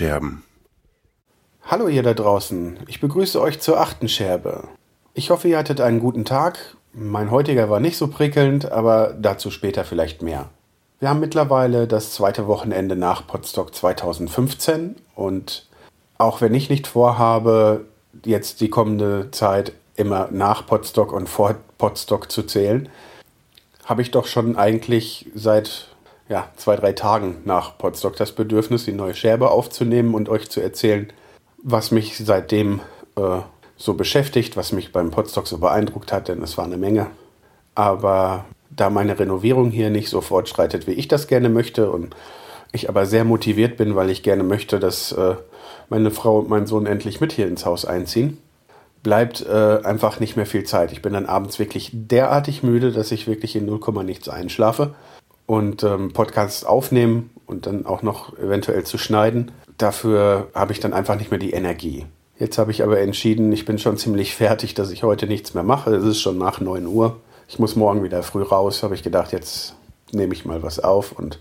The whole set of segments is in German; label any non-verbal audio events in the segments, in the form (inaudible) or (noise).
Die Tonscherben. Hallo ihr da draußen, ich begrüße euch zur achten Scherbe. Ich hoffe, ihr hattet einen guten Tag. Mein heutiger war nicht so prickelnd, aber dazu später vielleicht mehr. Wir haben mittlerweile das zweite Wochenende nach Potsdok 2015 und auch wenn ich nicht vorhabe, jetzt die kommende Zeit immer nach Potsdok und vor Potsdok zu zählen, habe ich doch schon eigentlich seit ja, zwei, drei Tagen nach Potsdok das Bedürfnis, die neue Scherbe aufzunehmen und euch zu erzählen, was mich seitdem äh, so beschäftigt, was mich beim Potsdok so beeindruckt hat, denn es war eine Menge. Aber da meine Renovierung hier nicht so fortschreitet, wie ich das gerne möchte und ich aber sehr motiviert bin, weil ich gerne möchte, dass äh, meine Frau und mein Sohn endlich mit hier ins Haus einziehen, bleibt äh, einfach nicht mehr viel Zeit. Ich bin dann abends wirklich derartig müde, dass ich wirklich in 0, nichts einschlafe und ähm, Podcasts aufnehmen und dann auch noch eventuell zu schneiden. Dafür habe ich dann einfach nicht mehr die Energie. Jetzt habe ich aber entschieden, ich bin schon ziemlich fertig, dass ich heute nichts mehr mache. Es ist schon nach 9 Uhr. Ich muss morgen wieder früh raus, habe ich gedacht, jetzt nehme ich mal was auf und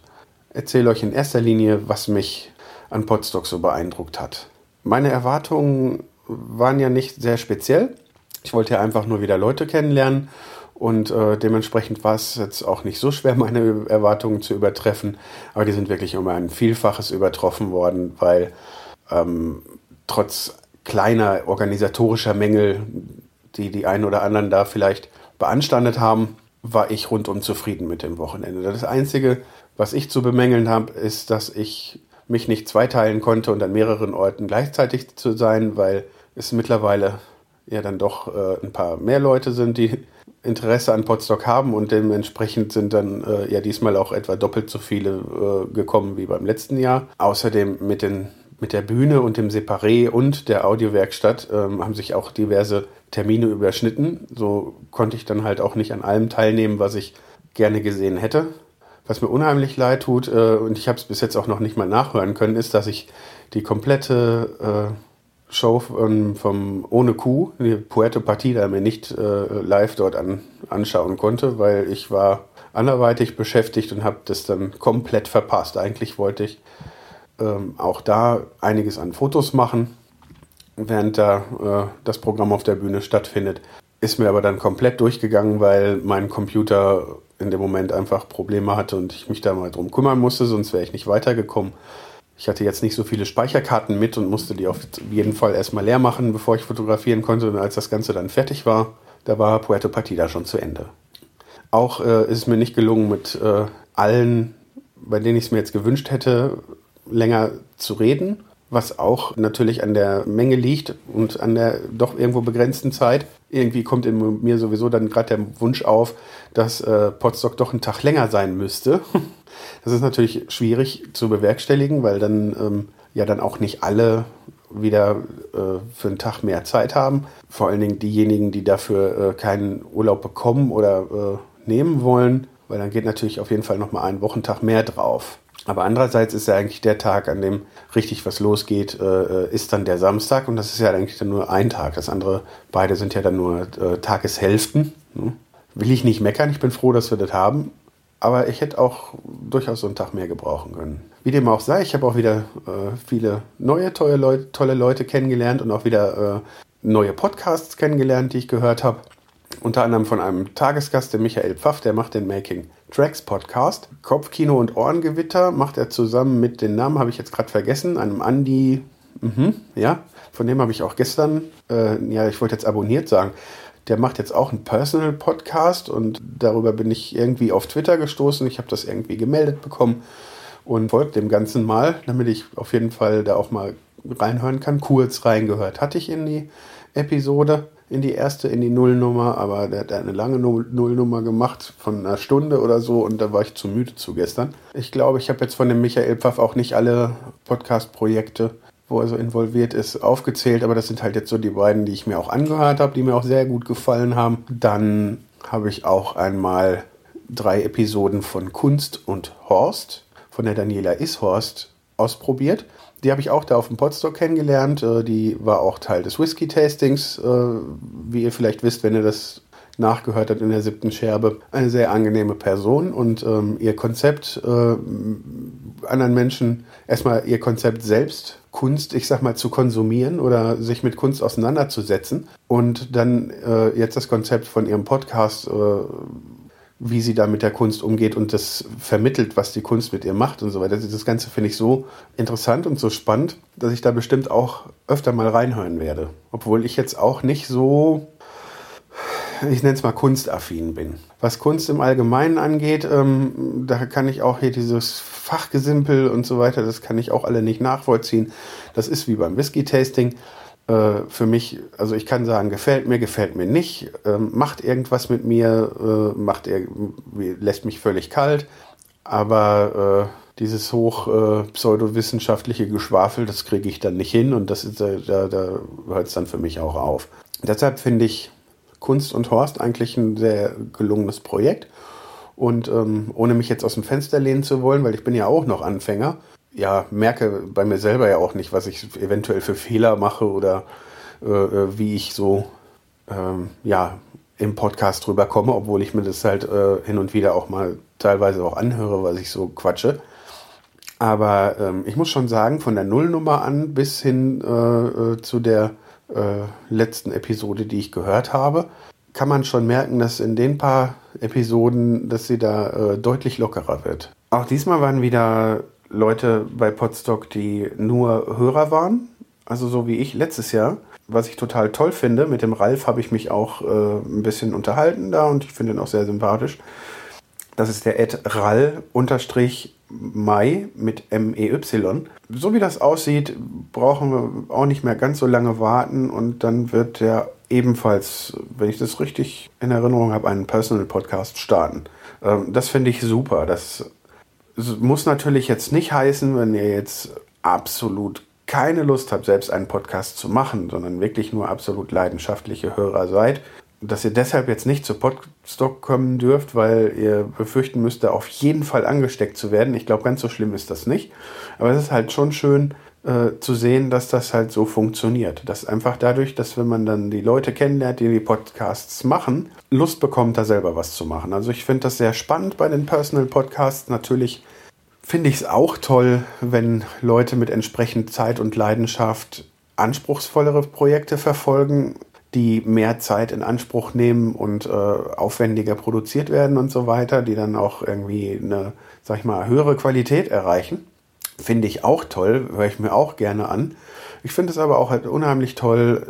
erzähle euch in erster Linie, was mich an Podstock so beeindruckt hat. Meine Erwartungen waren ja nicht sehr speziell. Ich wollte ja einfach nur wieder Leute kennenlernen und äh, dementsprechend war es jetzt auch nicht so schwer, (laughs) meine Erwartungen zu übertreffen. Aber die sind wirklich um ein Vielfaches übertroffen worden, weil ähm, trotz kleiner organisatorischer Mängel, die die einen oder anderen da vielleicht beanstandet haben, war ich rundum zufrieden mit dem Wochenende. Das Einzige, was ich zu bemängeln habe, ist, dass ich mich nicht zweiteilen konnte und an mehreren Orten gleichzeitig zu sein, weil es mittlerweile ja dann doch äh, ein paar mehr Leute sind, die Interesse an Potsdok haben und dementsprechend sind dann äh, ja diesmal auch etwa doppelt so viele äh, gekommen wie beim letzten Jahr. Außerdem mit, den, mit der Bühne und dem Separé und der Audiowerkstatt ähm, haben sich auch diverse Termine überschnitten. So konnte ich dann halt auch nicht an allem teilnehmen, was ich gerne gesehen hätte. Was mir unheimlich leid tut, äh, und ich habe es bis jetzt auch noch nicht mal nachhören können, ist, dass ich die komplette äh, Show von, vom Ohne Kuh, die Puerto Partida, mir nicht äh, live dort an, anschauen konnte, weil ich war anderweitig beschäftigt und habe das dann komplett verpasst. Eigentlich wollte ich ähm, auch da einiges an Fotos machen, während da äh, das Programm auf der Bühne stattfindet. Ist mir aber dann komplett durchgegangen, weil mein Computer in dem Moment einfach Probleme hatte und ich mich da mal drum kümmern musste, sonst wäre ich nicht weitergekommen. Ich hatte jetzt nicht so viele Speicherkarten mit und musste die auf jeden Fall erstmal leer machen, bevor ich fotografieren konnte. Und als das Ganze dann fertig war, da war Puerto Partida schon zu Ende. Auch äh, ist es mir nicht gelungen, mit äh, allen, bei denen ich es mir jetzt gewünscht hätte, länger zu reden. Was auch natürlich an der Menge liegt und an der doch irgendwo begrenzten Zeit. Irgendwie kommt in mir sowieso dann gerade der Wunsch auf, dass äh, Potsdok doch einen Tag länger sein müsste. (laughs) Das ist natürlich schwierig zu bewerkstelligen, weil dann ähm, ja dann auch nicht alle wieder äh, für einen Tag mehr Zeit haben. Vor allen Dingen diejenigen, die dafür äh, keinen Urlaub bekommen oder äh, nehmen wollen, weil dann geht natürlich auf jeden Fall nochmal ein Wochentag mehr drauf. Aber andererseits ist ja eigentlich der Tag, an dem richtig was losgeht, äh, äh, ist dann der Samstag und das ist ja eigentlich dann nur ein Tag. Das andere, beide sind ja dann nur äh, Tageshälften. Hm? Will ich nicht meckern, ich bin froh, dass wir das haben. Aber ich hätte auch durchaus so einen Tag mehr gebrauchen können. Wie dem auch sei, ich habe auch wieder äh, viele neue tolle Leute, tolle Leute kennengelernt und auch wieder äh, neue Podcasts kennengelernt, die ich gehört habe. Unter anderem von einem Tagesgast, der Michael Pfaff, der macht den Making Tracks Podcast. Kopfkino und Ohrengewitter macht er zusammen mit, den Namen habe ich jetzt gerade vergessen, einem Andy, mhm, ja, von dem habe ich auch gestern, äh, ja, ich wollte jetzt abonniert sagen, der macht jetzt auch einen Personal Podcast und darüber bin ich irgendwie auf Twitter gestoßen. Ich habe das irgendwie gemeldet bekommen und folgt dem Ganzen mal, damit ich auf jeden Fall da auch mal reinhören kann. Kurz reingehört hatte ich in die Episode, in die erste, in die Nullnummer, aber der hat eine lange Nullnummer gemacht von einer Stunde oder so und da war ich zu müde zu gestern. Ich glaube, ich habe jetzt von dem Michael Pfaff auch nicht alle Podcast-Projekte wo er so involviert ist, aufgezählt, aber das sind halt jetzt so die beiden, die ich mir auch angehört habe, die mir auch sehr gut gefallen haben. Dann habe ich auch einmal drei Episoden von Kunst und Horst von der Daniela Ishorst ausprobiert. Die habe ich auch da auf dem Podstock kennengelernt. Äh, die war auch Teil des Whisky-Tastings, äh, wie ihr vielleicht wisst, wenn ihr das nachgehört hat in der siebten Scherbe, eine sehr angenehme Person. Und ähm, ihr Konzept äh, anderen Menschen erstmal ihr Konzept selbst Kunst, ich sag mal, zu konsumieren oder sich mit Kunst auseinanderzusetzen. Und dann jetzt das Konzept von ihrem Podcast, wie sie da mit der Kunst umgeht und das vermittelt, was die Kunst mit ihr macht und so weiter. Das Ganze finde ich so interessant und so spannend, dass ich da bestimmt auch öfter mal reinhören werde. Obwohl ich jetzt auch nicht so ich nenne es mal kunstaffin bin. Was Kunst im Allgemeinen angeht, ähm, da kann ich auch hier dieses Fachgesimpel und so weiter, das kann ich auch alle nicht nachvollziehen. Das ist wie beim Whisky-Tasting. Äh, für mich, also ich kann sagen, gefällt mir, gefällt mir nicht, ähm, macht irgendwas mit mir, äh, macht er, lässt mich völlig kalt. Aber äh, dieses hoch pseudowissenschaftliche Geschwafel, das kriege ich dann nicht hin und das ist, da, da hört es dann für mich auch auf. Deshalb finde ich Kunst und Horst eigentlich ein sehr gelungenes Projekt. Und ähm, ohne mich jetzt aus dem Fenster lehnen zu wollen, weil ich bin ja auch noch Anfänger, ja, merke bei mir selber ja auch nicht, was ich eventuell für Fehler mache oder äh, äh wie ich so ähm, ja, im Podcast drüber komme, obwohl ich mir das halt äh, hin und wieder auch mal teilweise auch anhöre, was ich so quatsche. Aber ähm, ich muss schon sagen, von der Nullnummer an bis hin äh, äh zu der äh, letzten Episode, die ich gehört habe, kann man schon merken, dass in den paar Episoden, dass sie da deutlich lockerer wird. Auch diesmal waren wieder Leute bei Podstock, die nur Hörer waren, also so wie ich letztes Jahr. Was ich total toll finde, mit dem Ralf habe ich mich auch äh, ein bisschen unterhalten da und ich finde ihn auch sehr sympathisch. Das ist der Ed Rall Mai mit M-E-Y. So wie das aussieht, brauchen wir auch nicht mehr ganz so lange warten und dann wird der ebenfalls, wenn ich das richtig in Erinnerung habe, einen Personal Podcast starten. Ähm, das finde ich super. Das muss natürlich jetzt nicht heißen, wenn ihr jetzt absolut keine Lust habt, selbst einen Podcast zu machen, sondern wirklich nur absolut leidenschaftliche Hörer seid, dass ihr deshalb jetzt nicht zu Podstock kommen dürft, weil ihr befürchten müsst, da auf jeden Fall angesteckt zu werden. Ich glaube, ganz so schlimm ist das nicht. Aber es ist halt schon schön äh, zu sehen, dass das halt so funktioniert. Dass einfach dadurch, dass wenn man dann die Leute kennenlernt, die die Podcasts machen, Lust bekommt, da selber was zu machen. Also ich finde das sehr spannend bei den Personal Podcasts. Natürlich finde ich es auch toll, wenn Leute mit entsprechend Zeit und Leidenschaft anspruchsvollere Projekte verfolgen die mehr Zeit in Anspruch nehmen und äh, aufwendiger produziert werden und so weiter, die dann auch irgendwie eine, sag ich mal, höhere Qualität erreichen. Finde ich auch toll, höre ich mir auch gerne an. Ich finde es aber auch halt unheimlich toll,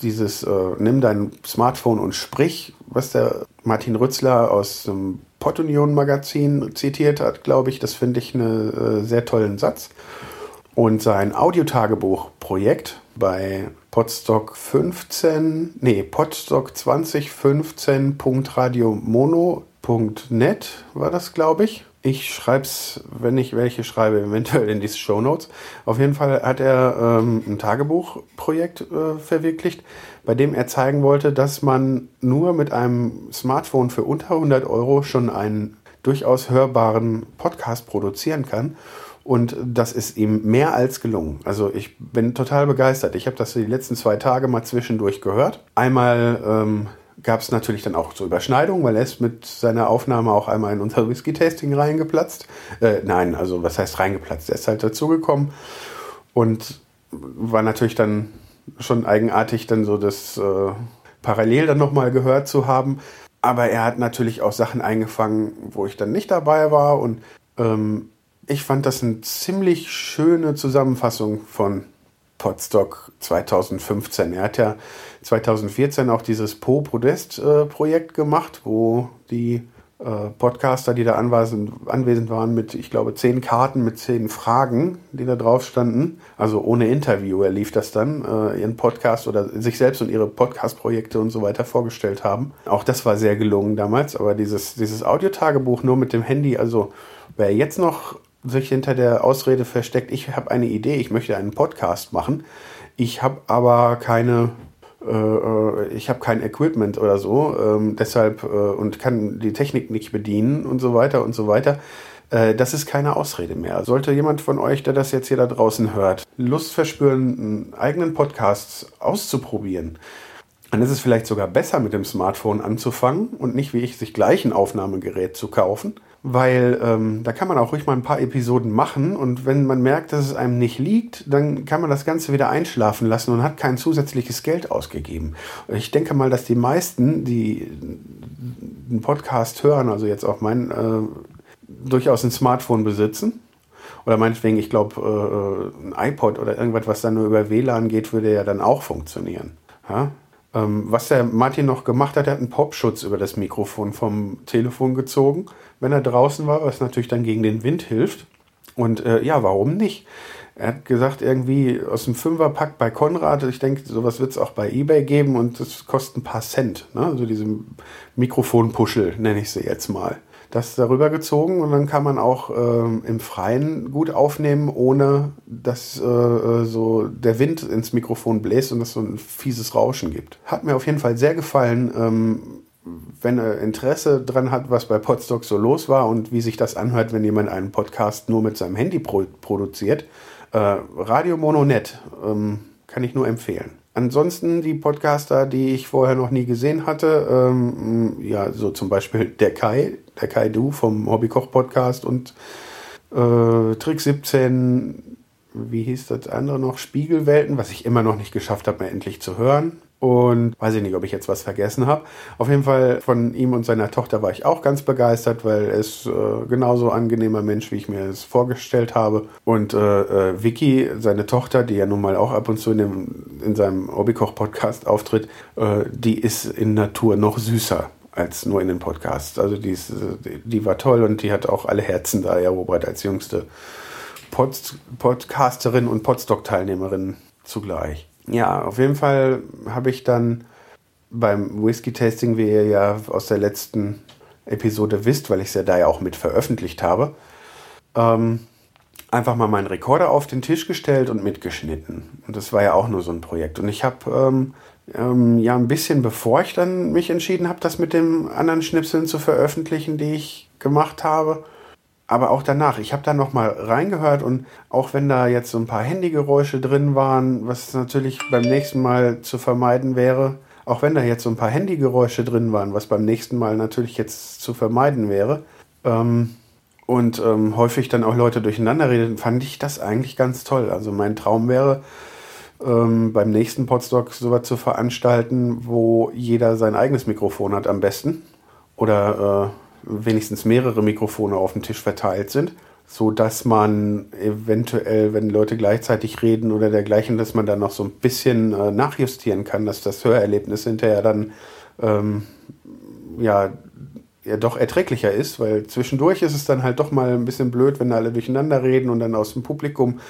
dieses äh, Nimm dein Smartphone und sprich, was der Martin Rützler aus dem Pottunion Magazin zitiert hat, glaube ich. Das finde ich einen äh, sehr tollen Satz. Und sein Audiotagebuch-Projekt bei Podstock 15, nee, Podstock 2015.radiomono.net war das, glaube ich. Ich schreibe es, wenn ich welche schreibe, (laughs) eventuell in diese Show Notes. Auf jeden Fall hat er ähm, ein Tagebuchprojekt äh, verwirklicht, bei dem er zeigen wollte, dass man nur mit einem Smartphone für unter 100 Euro schon einen durchaus hörbaren Podcast produzieren kann. Und das ist ihm mehr als gelungen. Also ich bin total begeistert. Ich habe das die letzten zwei Tage mal zwischendurch gehört. Einmal ähm, gab es natürlich dann auch so Überschneidungen, weil er ist mit seiner Aufnahme auch einmal in unser Whisky-Tasting reingeplatzt. Äh, nein, also was heißt reingeplatzt? Er ist halt dazugekommen und war natürlich dann schon eigenartig, dann so das äh, parallel dann nochmal gehört zu haben. Aber er hat natürlich auch Sachen eingefangen, wo ich dann nicht dabei war und ähm, ich fand das eine ziemlich schöne Zusammenfassung von Podstock 2015. Er hat ja 2014 auch dieses Po-Podest-Projekt äh, gemacht, wo die äh, Podcaster, die da anwesend, anwesend waren, mit, ich glaube, zehn Karten mit zehn Fragen, die da drauf standen, also ohne Interview, er lief das dann, äh, ihren Podcast oder sich selbst und ihre Podcast-Projekte und so weiter vorgestellt haben. Auch das war sehr gelungen damals, aber dieses, dieses Audiotagebuch nur mit dem Handy, also wer jetzt noch sich hinter der Ausrede versteckt, ich habe eine Idee, ich möchte einen Podcast machen, ich habe aber keine ich habe kein Equipment oder so, ähm, deshalb äh, und kann die Technik nicht bedienen und so weiter und so weiter. Äh, das ist keine Ausrede mehr. Sollte jemand von euch, der das jetzt hier da draußen hört, Lust verspüren, einen eigenen Podcast auszuprobieren, dann ist es vielleicht sogar besser, mit dem Smartphone anzufangen und nicht wie ich sich gleich ein Aufnahmegerät zu kaufen, weil ähm, da kann man auch ruhig mal ein paar Episoden machen und wenn man merkt, dass es einem nicht liegt, dann kann man das Ganze wieder einschlafen lassen und hat kein zusätzliches Geld ausgegeben. Und ich denke mal, dass die meisten, die einen Podcast hören, also jetzt auch mein, äh, durchaus ein Smartphone besitzen. Oder meinetwegen, ich glaube, äh, ein iPod oder irgendwas, was dann nur über WLAN geht, würde ja dann auch funktionieren. Ja? Ähm, was der Martin noch gemacht hat, er hat einen Popschutz über das Mikrofon vom Telefon gezogen, wenn er draußen war, was natürlich dann gegen den Wind hilft. Und äh, ja, warum nicht? Er hat gesagt, irgendwie aus dem Fünferpack bei Konrad, ich denke, sowas wird es auch bei Ebay geben und das kostet ein paar Cent. Ne? Also diese Mikrofonpuschel, nenne ich sie jetzt mal das darüber gezogen und dann kann man auch ähm, im Freien gut aufnehmen, ohne dass äh, äh, so der Wind ins Mikrofon bläst und es so ein fieses Rauschen gibt. Hat mir auf jeden Fall sehr gefallen. Ähm, wenn er Interesse dran hat, was bei Podstock so los war und wie sich das anhört, wenn jemand einen Podcast nur mit seinem Handy pro produziert, äh, Radio Mononet ähm, kann ich nur empfehlen. Ansonsten die Podcaster, die ich vorher noch nie gesehen hatte, ähm, ja, so zum Beispiel der Kai, der Kai Du vom Hobbykoch-Podcast und äh, Trick 17, wie hieß das andere noch? Spiegelwelten, was ich immer noch nicht geschafft habe, mir endlich zu hören. Und weiß ich nicht, ob ich jetzt was vergessen habe. Auf jeden Fall von ihm und seiner Tochter war ich auch ganz begeistert, weil er ist äh, genauso angenehmer Mensch, wie ich mir es vorgestellt habe. Und äh, äh, Vicky, seine Tochter, die ja nun mal auch ab und zu in, dem, in seinem Hobbykoch-Podcast auftritt, äh, die ist in Natur noch süßer als nur in den Podcasts. Also die, ist, die war toll und die hat auch alle Herzen da erobert als jüngste Pod Podcasterin und Podstock-Teilnehmerin zugleich ja, auf jeden Fall habe ich dann beim Whisky-Tasting, wie ihr ja aus der letzten Episode wisst, weil ich es ja da ja auch mit veröffentlicht habe, ähm, einfach mal meinen Rekorder auf den Tisch gestellt und mitgeschnitten. Und das war ja auch nur so ein Projekt. Und ich habe ähm, ähm, ja ein bisschen bevor ich dann mich entschieden habe, das mit den anderen Schnipseln zu veröffentlichen, die ich gemacht habe, aber auch danach. Ich habe da noch mal reingehört und auch wenn da jetzt so ein paar Handygeräusche drin waren, was natürlich beim nächsten Mal zu vermeiden wäre, auch wenn da jetzt so ein paar Handygeräusche drin waren, was beim nächsten Mal natürlich jetzt zu vermeiden wäre, ähm, und ähm, häufig dann auch Leute durcheinander reden, fand ich das eigentlich ganz toll. Also mein Traum wäre, ähm, beim nächsten Podstock sowas zu veranstalten, wo jeder sein eigenes Mikrofon hat am besten. Oder äh, wenigstens mehrere Mikrofone auf dem Tisch verteilt sind, so dass man eventuell, wenn Leute gleichzeitig reden oder dergleichen, dass man dann noch so ein bisschen äh, nachjustieren kann, dass das Hörerlebnis hinterher dann ähm, ja, ja doch erträglicher ist, weil zwischendurch ist es dann halt doch mal ein bisschen blöd, wenn alle durcheinander reden und dann aus dem Publikum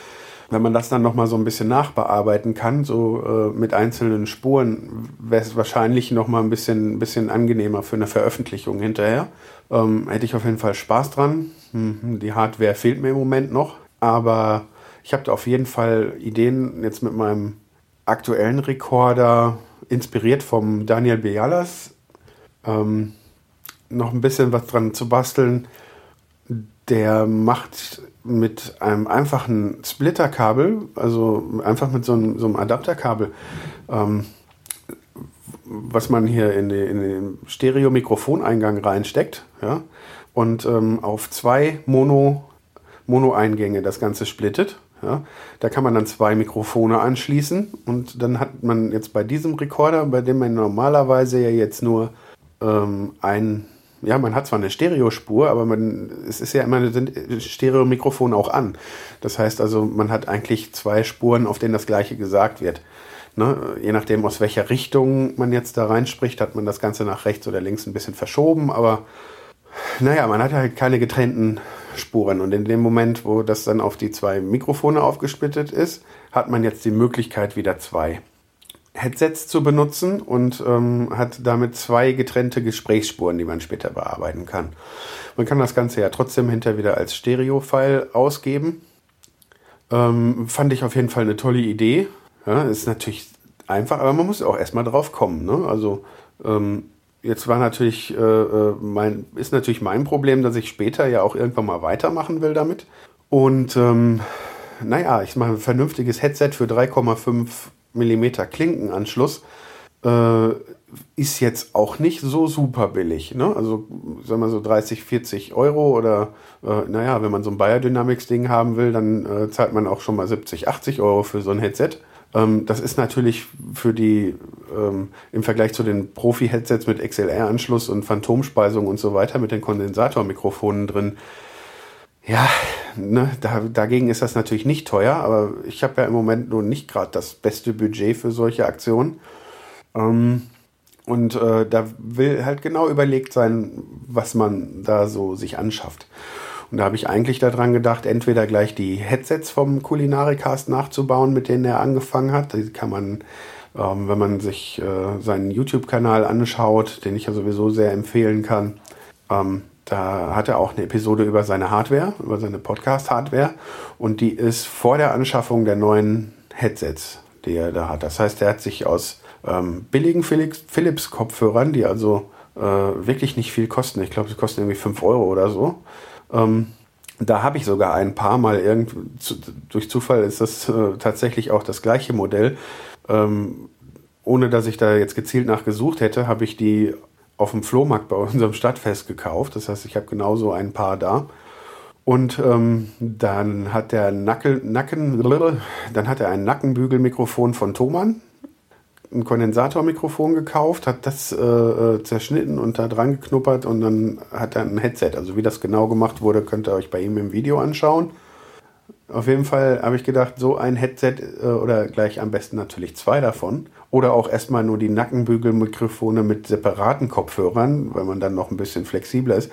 wenn man das dann nochmal so ein bisschen nachbearbeiten kann, so äh, mit einzelnen Spuren, wäre es wahrscheinlich nochmal ein bisschen, bisschen angenehmer für eine Veröffentlichung hinterher. Ähm, hätte ich auf jeden Fall Spaß dran. Hm, die Hardware fehlt mir im Moment noch, aber ich habe da auf jeden Fall Ideen jetzt mit meinem aktuellen Rekorder, inspiriert vom Daniel Bialas, ähm, noch ein bisschen was dran zu basteln. Der macht mit einem einfachen Splitterkabel, also einfach mit so einem, so einem Adapterkabel, ähm, was man hier in, die, in den Stereo-Mikrofoneingang reinsteckt, ja, und ähm, auf zwei Mono, Mono-Eingänge das Ganze splittet. Ja. Da kann man dann zwei Mikrofone anschließen und dann hat man jetzt bei diesem Rekorder, bei dem man normalerweise ja jetzt nur ähm, ein, ja, man hat zwar eine Stereospur, aber man, es ist ja immer sind Stereo-Mikrofone auch an. Das heißt also, man hat eigentlich zwei Spuren, auf denen das Gleiche gesagt wird. Ne, je nachdem, aus welcher Richtung man jetzt da reinspricht, hat man das Ganze nach rechts oder links ein bisschen verschoben, aber naja, man hat halt keine getrennten Spuren. Und in dem Moment, wo das dann auf die zwei Mikrofone aufgesplittet ist, hat man jetzt die Möglichkeit, wieder zwei Headsets zu benutzen und ähm, hat damit zwei getrennte Gesprächsspuren, die man später bearbeiten kann. Man kann das Ganze ja trotzdem hinter wieder als Stereo-File ausgeben. Ähm, fand ich auf jeden Fall eine tolle Idee. Ja, ist natürlich einfach, aber man muss auch erstmal drauf kommen. Ne? Also ähm, jetzt war natürlich, äh, äh, mein, ist natürlich mein Problem, dass ich später ja auch irgendwann mal weitermachen will damit. Und ähm, naja, ich mache ein vernünftiges Headset für 3,5 mm Klinkenanschluss. Äh, ist jetzt auch nicht so super billig. Ne? Also sagen wir so 30, 40 Euro oder äh, naja, wenn man so ein Biodynamics-Ding haben will, dann äh, zahlt man auch schon mal 70, 80 Euro für so ein Headset. Ähm, das ist natürlich für die ähm, im Vergleich zu den Profi-Headsets mit XLR-Anschluss und Phantomspeisung und so weiter mit den Kondensatormikrofonen drin. Ja, ne, da, dagegen ist das natürlich nicht teuer, aber ich habe ja im Moment nur nicht gerade das beste Budget für solche Aktionen. Ähm, und äh, da will halt genau überlegt sein, was man da so sich anschafft. Und da habe ich eigentlich daran gedacht, entweder gleich die Headsets vom Kulinarikast nachzubauen, mit denen er angefangen hat. Die kann man, ähm, wenn man sich äh, seinen YouTube-Kanal anschaut, den ich ja sowieso sehr empfehlen kann, ähm, da hat er auch eine Episode über seine Hardware, über seine Podcast-Hardware. Und die ist vor der Anschaffung der neuen Headsets, die er da hat. Das heißt, er hat sich aus ähm, billigen Philips-Kopfhörern, die also äh, wirklich nicht viel kosten. Ich glaube, sie kosten irgendwie 5 Euro oder so. Ähm, da habe ich sogar ein paar Mal irgend, zu, durch Zufall ist das äh, tatsächlich auch das gleiche Modell. Ähm, ohne dass ich da jetzt gezielt nachgesucht hätte, habe ich die auf dem Flohmarkt bei (laughs) unserem Stadtfest gekauft. Das heißt, ich habe genauso ein paar da. Und ähm, dann hat der Nacken, Nacken, dann hat er ein Nackenbügelmikrofon von Thomann ein Kondensatormikrofon gekauft, hat das äh, äh, zerschnitten und da dran geknuppert und dann hat er ein Headset. Also wie das genau gemacht wurde, könnt ihr euch bei ihm im Video anschauen. Auf jeden Fall habe ich gedacht, so ein Headset äh, oder gleich am besten natürlich zwei davon. Oder auch erstmal nur die Nackenbügelmikrofone mit separaten Kopfhörern, weil man dann noch ein bisschen flexibler ist,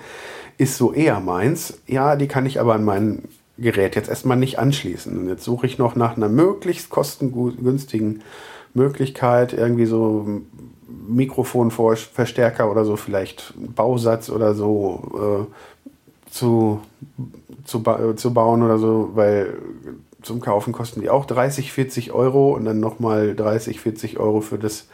ist so eher meins. Ja, die kann ich aber an mein Gerät jetzt erstmal nicht anschließen. Und jetzt suche ich noch nach einer möglichst kostengünstigen Möglichkeit, irgendwie so Mikrofonverstärker oder so, vielleicht Bausatz oder so äh, zu, zu, zu bauen oder so, weil zum Kaufen kosten die auch 30, 40 Euro und dann nochmal 30, 40 Euro für das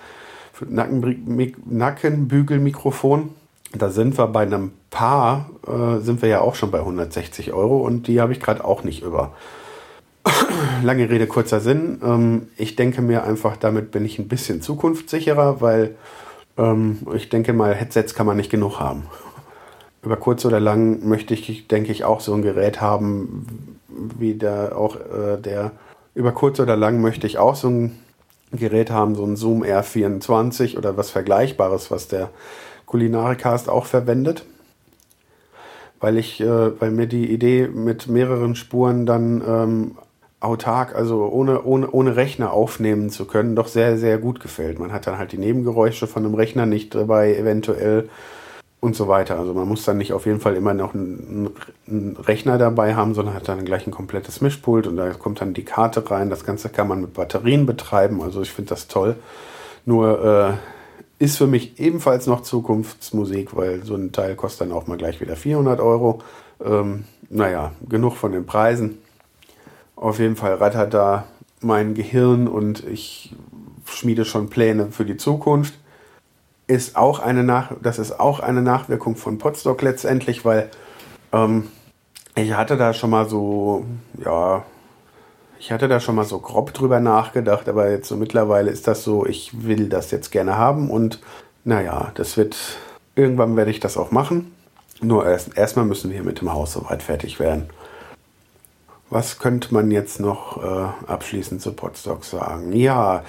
für Nackenbügelmikrofon. Da sind wir bei einem Paar, äh, sind wir ja auch schon bei 160 Euro und die habe ich gerade auch nicht über. (coughs) lange Rede, kurzer Sinn. Ähm, ich denke mir einfach, damit bin ich ein bisschen zukunftssicherer, weil ähm, ich denke mal, Headsets kann man nicht genug haben. Über kurz oder lang möchte ich, denke ich, auch so ein Gerät haben, wie der auch äh, der. Über kurz oder lang möchte ich auch so ein Gerät haben, so ein Zoom R24 oder was Vergleichbares, was der Kulinarikast auch verwendet weil ich, äh, weil mir die Idee mit mehreren Spuren dann ähm, autark, also ohne, ohne, ohne Rechner aufnehmen zu können, doch sehr, sehr gut gefällt. Man hat dann halt die Nebengeräusche von einem Rechner nicht dabei, eventuell und so weiter. Also man muss dann nicht auf jeden Fall immer noch einen, einen Rechner dabei haben, sondern hat dann gleich ein komplettes Mischpult und da kommt dann die Karte rein. Das Ganze kann man mit Batterien betreiben, also ich finde das toll. Nur äh, ist für mich ebenfalls noch Zukunftsmusik, weil so ein Teil kostet dann auch mal gleich wieder 400 Euro. Ähm, naja, genug von den Preisen. Auf jeden Fall rattert da mein Gehirn und ich schmiede schon Pläne für die Zukunft. Ist auch eine Nach das ist auch eine Nachwirkung von Podstock letztendlich, weil ähm, ich hatte da schon mal so, ja, ich hatte da schon mal so grob drüber nachgedacht, aber jetzt so mittlerweile ist das so, ich will das jetzt gerne haben und naja, das wird, irgendwann werde ich das auch machen. Nur erst, erstmal müssen wir mit dem Haus soweit fertig werden. Was könnte man jetzt noch äh, abschließend zu Podstock sagen? Ja,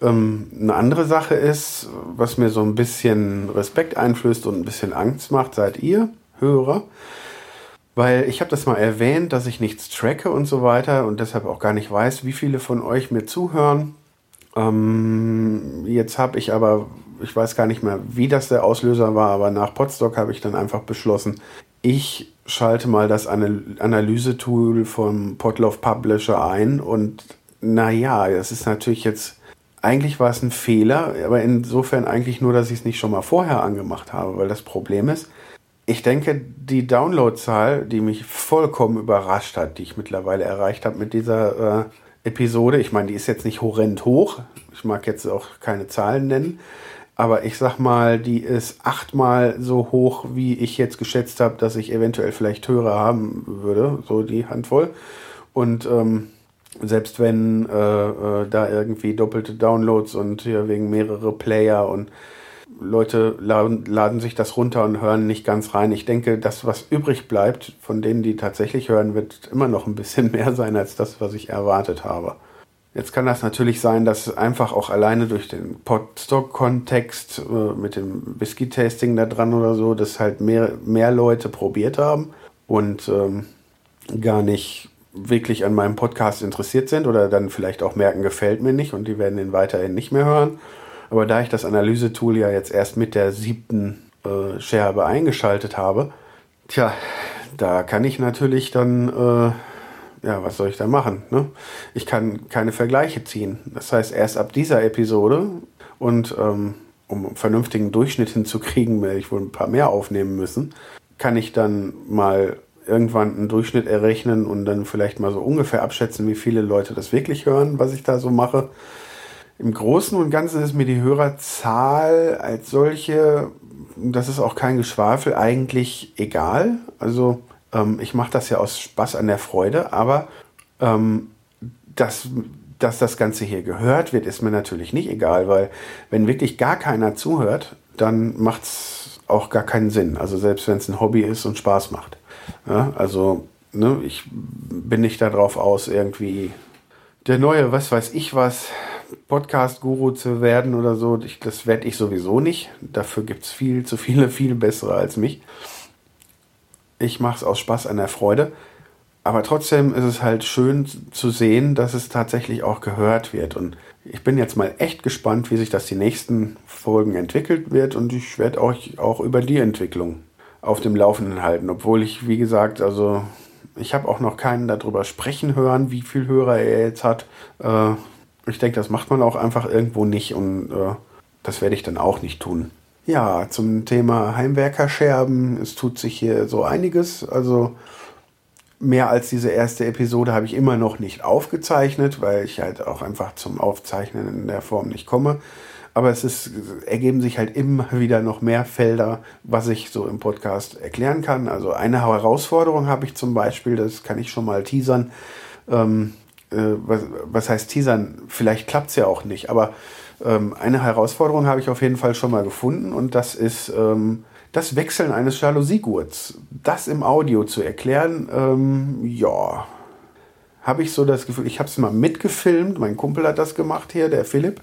ähm, eine andere Sache ist, was mir so ein bisschen Respekt einflößt und ein bisschen Angst macht, seid ihr Hörer. Weil ich habe das mal erwähnt, dass ich nichts tracke und so weiter und deshalb auch gar nicht weiß, wie viele von euch mir zuhören. Ähm, jetzt habe ich aber, ich weiß gar nicht mehr, wie das der Auslöser war, aber nach Podstock habe ich dann einfach beschlossen, ich schalte mal das Analysetool vom Potloff Publisher ein und naja, das ist natürlich jetzt, eigentlich war es ein Fehler, aber insofern eigentlich nur, dass ich es nicht schon mal vorher angemacht habe, weil das Problem ist, ich denke, die Downloadzahl, die mich vollkommen überrascht hat, die ich mittlerweile erreicht habe mit dieser äh, Episode, ich meine, die ist jetzt nicht horrend hoch, ich mag jetzt auch keine Zahlen nennen, aber ich sag mal, die ist achtmal so hoch, wie ich jetzt geschätzt habe, dass ich eventuell vielleicht Hörer haben würde, so die Handvoll. Und ähm, Selbst wenn äh, äh, da irgendwie doppelte Downloads und hier wegen mehrere Player und Leute laden, laden sich das runter und hören nicht ganz rein. Ich denke, das, was übrig bleibt, von denen, die tatsächlich hören, wird immer noch ein bisschen (laughs) mehr sein als das, was ich erwartet habe. Jetzt kann das natürlich sein, dass einfach auch alleine durch den Podstock-Kontext äh, mit dem Whisky-Tasting da dran oder so, dass halt mehr, mehr Leute probiert haben und ähm, gar nicht wirklich an meinem Podcast interessiert sind oder dann vielleicht auch merken, gefällt mir nicht und die werden ihn weiterhin nicht mehr hören. Aber da ich das Analysetool ja jetzt erst mit der siebten äh, Scherbe eingeschaltet habe, tja, da kann ich natürlich dann, äh, ja, was soll ich da machen? Ne? Ich kann keine Vergleiche ziehen. Das heißt, erst ab dieser Episode und ähm, um einen vernünftigen Durchschnitt hinzukriegen, werde ich wohl ein paar mehr aufnehmen müssen, kann ich dann mal irgendwann einen Durchschnitt errechnen und dann vielleicht mal so ungefähr abschätzen, wie viele Leute das wirklich hören, was ich da so mache. Im Großen und Ganzen ist mir die Hörerzahl als solche, das ist auch kein Geschwafel, eigentlich egal. Also ähm, ich mache das ja aus Spaß an der Freude, aber ähm, das, dass das Ganze hier gehört wird, ist mir natürlich nicht egal, weil wenn wirklich gar keiner zuhört, dann macht es auch gar keinen Sinn. Also selbst wenn es ein Hobby ist und Spaß macht. Ja, also ne, ich bin nicht darauf aus, irgendwie der neue, was weiß ich was, Podcast-Guru zu werden oder so. Ich, das werde ich sowieso nicht. Dafür gibt es viel zu viele, viel bessere als mich. Ich mache es aus Spaß an der Freude. Aber trotzdem ist es halt schön zu sehen, dass es tatsächlich auch gehört wird. Und ich bin jetzt mal echt gespannt, wie sich das die nächsten Folgen entwickelt wird. Und ich werde euch auch über die Entwicklung auf dem Laufenden halten. Obwohl ich, wie gesagt, also ich habe auch noch keinen darüber sprechen hören, wie viel Hörer er jetzt hat. Äh, ich denke, das macht man auch einfach irgendwo nicht und äh, das werde ich dann auch nicht tun. Ja, zum Thema Heimwerkerscherben. Es tut sich hier so einiges. Also mehr als diese erste Episode habe ich immer noch nicht aufgezeichnet, weil ich halt auch einfach zum Aufzeichnen in der Form nicht komme. Aber es ist, ergeben sich halt immer (laughs) wieder noch mehr Felder, was ich so im Podcast erklären kann. Also eine Herausforderung habe ich zum Beispiel, das kann ich schon mal teasern. Ähm, äh, was, was heißt teasern? Vielleicht klappt es ja auch nicht, aber ähm, eine Herausforderung habe ich auf jeden Fall schon mal gefunden und das ist ähm, das Wechseln eines Jalousiergurts. Das im Audio zu erklären, ähm, ja, habe ich so das Gefühl, ich habe es mal mitgefilmt, mein Kumpel hat das gemacht hier, der Philipp.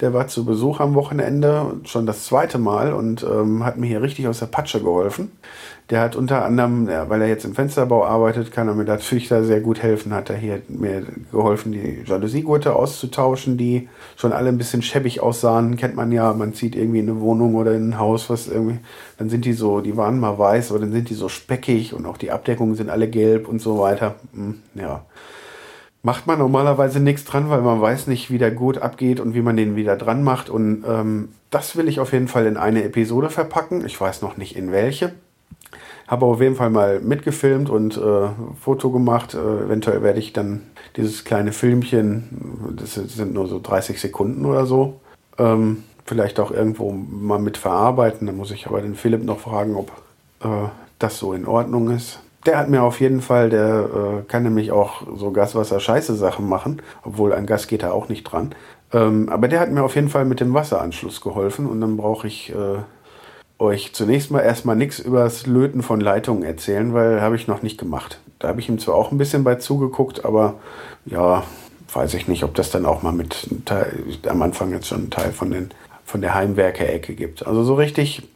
Der war zu Besuch am Wochenende, schon das zweite Mal und ähm, hat mir hier richtig aus der Patsche geholfen. Der hat unter anderem, ja, weil er jetzt im Fensterbau arbeitet, kann er mir natürlich da sehr gut helfen. Hat er hier mir geholfen, die Jalousiergurte auszutauschen, die schon alle ein bisschen schäbig aussahen. Kennt man ja, man zieht irgendwie in eine Wohnung oder in ein Haus, was irgendwie, dann sind die so, die waren mal weiß, aber dann sind die so speckig und auch die Abdeckungen sind alle gelb und so weiter. Hm, ja macht man normalerweise nichts dran, weil man weiß nicht, wie der Gurt abgeht und wie man den wieder dran macht. Und ähm, das will ich auf jeden Fall in eine Episode verpacken. Ich weiß noch nicht in welche. Habe auf jeden Fall mal mitgefilmt und äh, Foto gemacht. Äh, eventuell werde ich dann dieses kleine Filmchen, das sind nur so 30 Sekunden oder so, ähm, vielleicht auch irgendwo mal mit verarbeiten. Da muss ich aber den Philipp noch fragen, ob äh, das so in Ordnung ist. Der hat mir auf jeden Fall, der äh, kann nämlich auch so Gaswasser-Scheiße-Sachen machen, obwohl ein Gas geht da auch nicht dran. Ähm, aber der hat mir auf jeden Fall mit dem Wasseranschluss geholfen und dann brauche ich äh, euch zunächst mal erstmal nichts über das Löten von Leitungen erzählen, weil habe ich noch nicht gemacht. Da habe ich ihm zwar auch ein bisschen bei zugeguckt, aber ja, weiß ich nicht, ob das dann auch mal mit Teil, am Anfang jetzt schon einen Teil von, den, von der Heimwerker-Ecke gibt. Also so richtig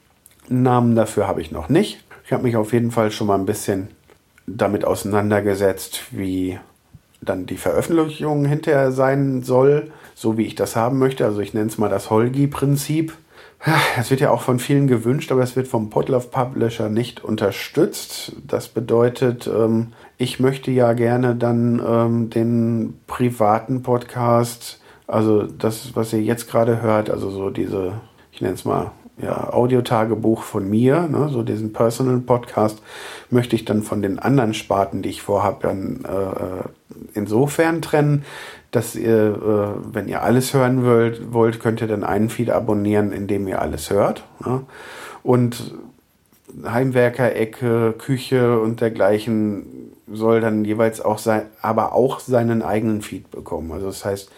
einen Namen dafür habe ich noch nicht. Ich habe mich auf jeden Fall schon mal ein bisschen damit auseinandergesetzt, wie dann die Veröffentlichung hinterher sein soll, so wie ich das haben möchte. Also ich nenne es mal das Holgi-Prinzip. Es wird ja auch von vielen gewünscht, aber es wird vom Podlove Publisher nicht unterstützt. Das bedeutet, ähm, ich möchte ja gerne dann ähm, den privaten Podcast, also das, was ihr jetzt gerade hört, also so diese, ich nenne es mal ja, Audiotagebuch von mir, ne, so diesen Personal Podcast, möchte ich dann von den anderen Sparten, die ich vorhabe, dann äh, insofern trennen, dass ihr, äh, wenn ihr alles hören wollt, wollt, könnt ihr dann einen Feed abonnieren, in dem ihr alles hört. Ne? Und Heimwerker, Ecke, Küche und dergleichen soll dann jeweils auch sein, aber auch seinen eigenen Feed bekommen. Also das heißt,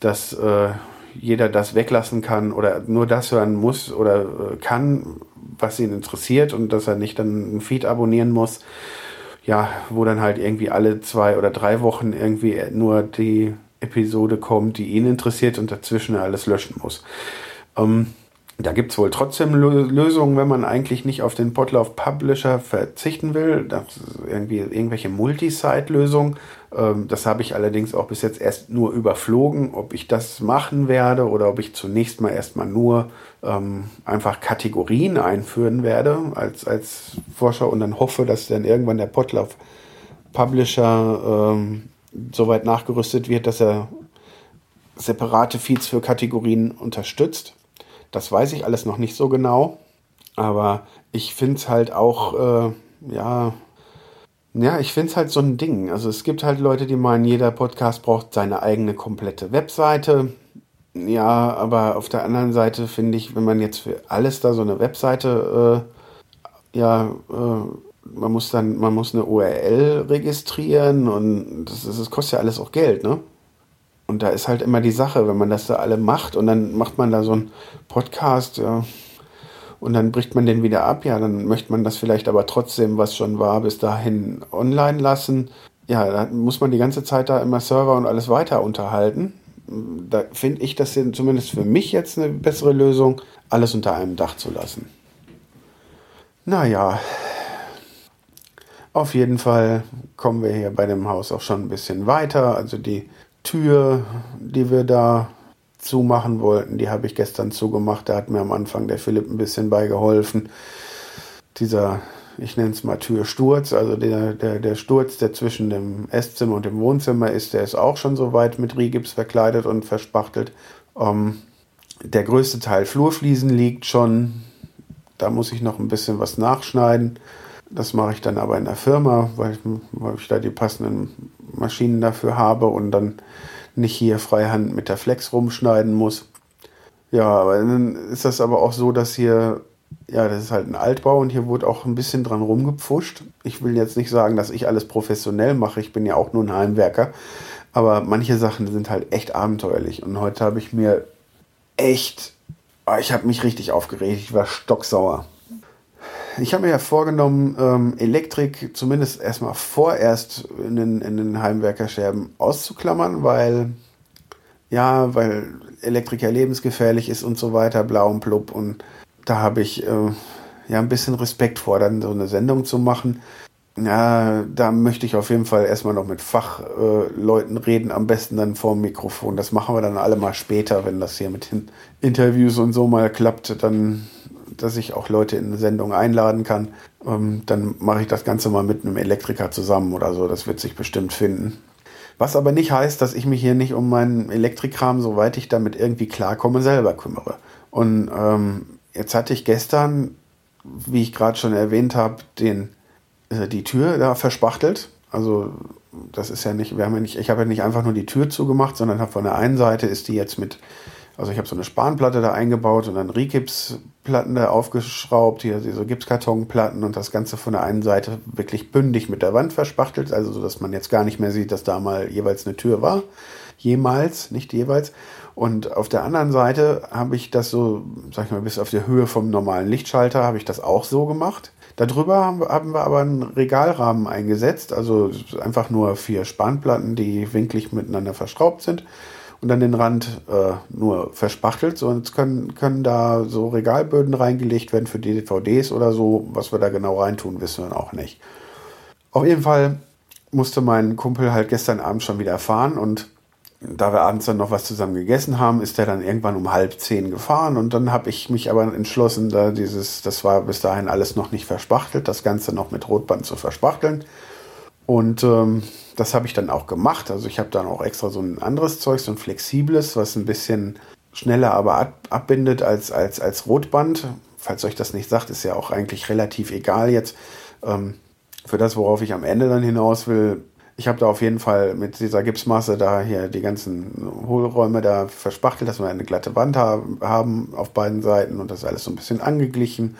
dass äh, jeder das weglassen kann oder nur das hören muss oder äh, kann, was ihn interessiert und dass er nicht dann ein Feed abonnieren muss, ja, wo dann halt irgendwie alle zwei oder drei Wochen irgendwie nur die Episode kommt, die ihn interessiert und dazwischen alles löschen muss. Ähm, da gibt es wohl trotzdem Lösungen, wenn man eigentlich nicht auf den Potlauf Publisher verzichten will. Das irgendwie irgendwelche Multisite-Lösungen. Ähm, das habe ich allerdings auch bis jetzt erst nur überflogen, ob ich das machen werde oder ob ich zunächst mal erstmal nur ähm, einfach Kategorien einführen werde als, als Forscher und dann hoffe, dass dann irgendwann der Potlauf Publisher ähm, soweit nachgerüstet wird, dass er separate Feeds für Kategorien unterstützt. Das weiß ich alles noch nicht so genau. Aber ich finde es halt auch, äh, ja, ja, ich finde es halt so ein Ding. Also es gibt halt Leute, die meinen, jeder Podcast braucht seine eigene komplette Webseite. Ja, aber auf der anderen Seite finde ich, wenn man jetzt für alles da so eine Webseite, äh, ja, äh, man muss dann, man muss eine URL registrieren und das, das kostet ja alles auch Geld, ne? Und da ist halt immer die Sache, wenn man das da alle macht und dann macht man da so einen Podcast, ja, und dann bricht man den wieder ab, ja, dann möchte man das vielleicht aber trotzdem, was schon war, bis dahin online lassen. Ja, da muss man die ganze Zeit da immer Server und alles weiter unterhalten. Da finde ich das zumindest für mich jetzt eine bessere Lösung, alles unter einem Dach zu lassen. Naja, auf jeden Fall kommen wir hier bei dem Haus auch schon ein bisschen weiter. Also die Tür, die wir da zumachen wollten, die habe ich gestern zugemacht. Da hat mir am Anfang der Philipp ein bisschen beigeholfen. Dieser, ich nenne es mal Türsturz, also der, der, der Sturz, der zwischen dem Esszimmer und dem Wohnzimmer ist, der ist auch schon so weit mit Rigips verkleidet und verspachtelt. Ähm, der größte Teil Flurfliesen liegt schon. Da muss ich noch ein bisschen was nachschneiden. Das mache ich dann aber in der Firma, weil ich, weil ich da die passenden Maschinen dafür habe und dann nicht hier freihand mit der Flex rumschneiden muss. Ja, aber dann ist das aber auch so, dass hier, ja, das ist halt ein Altbau und hier wurde auch ein bisschen dran rumgepfuscht. Ich will jetzt nicht sagen, dass ich alles professionell mache, ich bin ja auch nur ein Heimwerker, aber manche Sachen sind halt echt abenteuerlich und heute habe ich mir echt, ah, ich habe mich richtig aufgeregt, ich war stocksauer ich habe mir ja vorgenommen, ähm, Elektrik zumindest erstmal vorerst in den, in den Heimwerkerscherben auszuklammern, weil ja, weil Elektrik ja lebensgefährlich ist und so weiter, blau und blub. Und da habe ich äh, ja ein bisschen Respekt vor, dann so eine Sendung zu machen. Ja, da möchte ich auf jeden Fall erstmal noch mit Fachleuten äh, reden, am besten dann vor dem Mikrofon. Das machen wir dann alle mal später, wenn das hier mit den Interviews und so mal klappt, dann dass ich auch Leute in eine Sendung einladen kann. Ähm, dann mache ich das Ganze mal mit einem Elektriker zusammen oder so. Das wird sich bestimmt finden. Was aber nicht heißt, dass ich mich hier nicht um meinen Elektrikkram, soweit ich damit irgendwie klarkomme, selber kümmere. Und ähm, jetzt hatte ich gestern, wie ich gerade schon erwähnt habe, den, äh, die Tür da verspachtelt. Also das ist ja nicht, wir haben ja nicht, ich habe ja nicht einfach nur die Tür zugemacht, sondern habe von der einen Seite ist die jetzt mit also ich habe so eine Spanplatte da eingebaut und dann Rigipsplatten da aufgeschraubt, hier so Gipskartonplatten und das Ganze von der einen Seite wirklich bündig mit der Wand verspachtelt, also so, dass man jetzt gar nicht mehr sieht, dass da mal jeweils eine Tür war. Jemals, nicht jeweils. Und auf der anderen Seite habe ich das so, sag ich mal, bis auf die Höhe vom normalen Lichtschalter habe ich das auch so gemacht. Darüber haben wir aber einen Regalrahmen eingesetzt, also einfach nur vier Spanplatten, die winklig miteinander verschraubt sind und dann den Rand äh, nur verspachtelt. So, jetzt können, können da so Regalböden reingelegt werden für DVDs oder so. Was wir da genau reintun, wissen wir auch nicht. Auf jeden Fall musste mein Kumpel halt gestern Abend schon wieder fahren und da wir abends dann noch was zusammen gegessen haben, ist er dann irgendwann um halb zehn gefahren und dann habe ich mich aber entschlossen, da dieses, das war bis dahin alles noch nicht verspachtelt, das Ganze noch mit Rotband zu verspachteln. Und ähm, das habe ich dann auch gemacht. Also ich habe dann auch extra so ein anderes Zeug, so ein flexibles, was ein bisschen schneller aber ab, abbindet als, als, als Rotband. Falls euch das nicht sagt, ist ja auch eigentlich relativ egal jetzt. Ähm, für das, worauf ich am Ende dann hinaus will, ich habe da auf jeden Fall mit dieser Gipsmasse da hier die ganzen Hohlräume da verspachtelt, dass wir eine glatte Wand haben auf beiden Seiten und das alles so ein bisschen angeglichen.